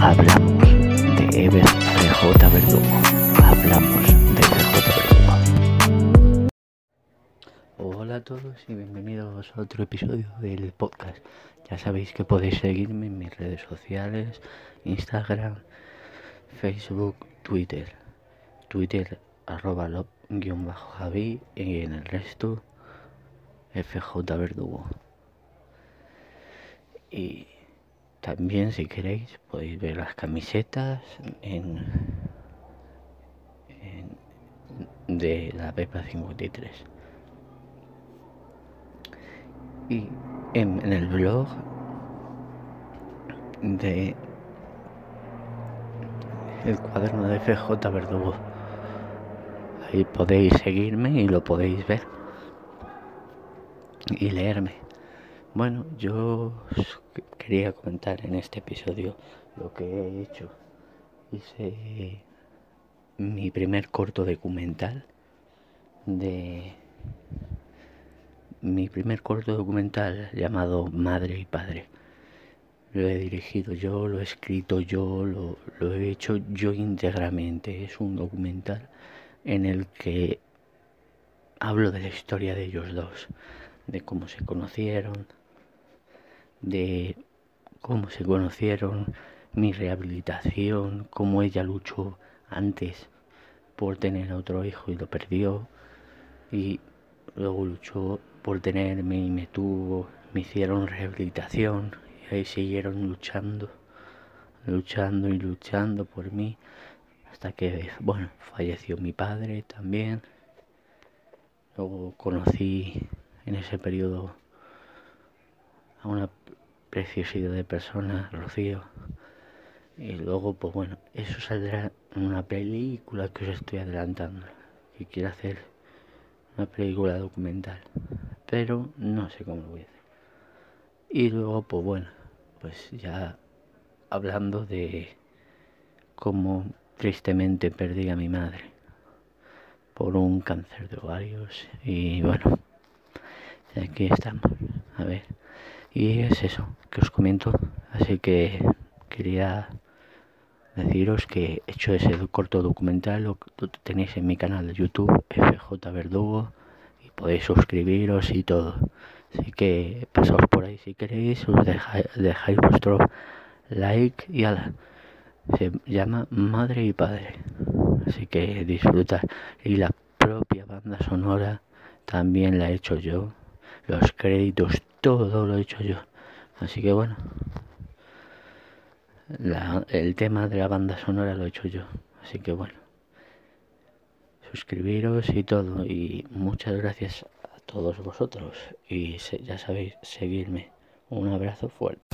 hablamos de FJ Verdugo. Hablamos de FJ Verdugo. Hola a todos y bienvenidos a otro episodio del podcast. Ya sabéis que podéis seguirme en mis redes sociales, Instagram, Facebook, Twitter. Twitter arroba javi y en el resto FJ Verdugo. Y también si queréis podéis ver las camisetas en, de la Pepa 53. Y en, el blog de el cuaderno de FJ Verdugo. Ahí podéis seguirme y lo podéis ver y leerme. Bueno, yo quería comentar en este episodio lo que he hecho. Hice mi primer corto documental de mi primer corto documental llamado Madre y Padre. Lo he dirigido yo, lo he escrito yo, lo, he hecho yo íntegramente. Es un documental en el que hablo de la historia de ellos dos, de cómo se conocieron, de cómo se conocieron, mi rehabilitación, cómo ella luchó antes por tener otro hijo y lo perdió, y luego luchó por tenerme y me tuvo, me hicieron rehabilitación y ahí siguieron luchando, luchando y luchando por mí, hasta que, bueno, falleció mi padre también. Luego conocí en ese periodo a una preciosidad de persona, Rocío. Y luego, pues bueno, eso saldrá en una película que os estoy adelantando. Que quiero hacer una película documental. Pero no sé cómo lo voy a hacer. Y luego, pues bueno, pues ya hablando de cómo tristemente perdí a mi madre por un cáncer de ovarios. Y bueno, aquí estamos. A ver. Y es eso que os comento. Así que quería deciros que he hecho ese corto documental, lo, tenéis en mi canal de YouTube, FJ Verdugo, y podéis suscribiros y todo. Así que pasaos por ahí si queréis, os dejáis, vuestro like y ala. Se llama Madre y Padre. Así que disfrutar. Y la propia banda sonora también la he hecho yo. Los créditos todo lo he hecho yo. Así que bueno, el tema de la banda sonora lo he hecho yo. Así que bueno, suscribiros y todo. Y muchas gracias a todos vosotros. Y ya sabéis, seguirme. Un abrazo fuerte.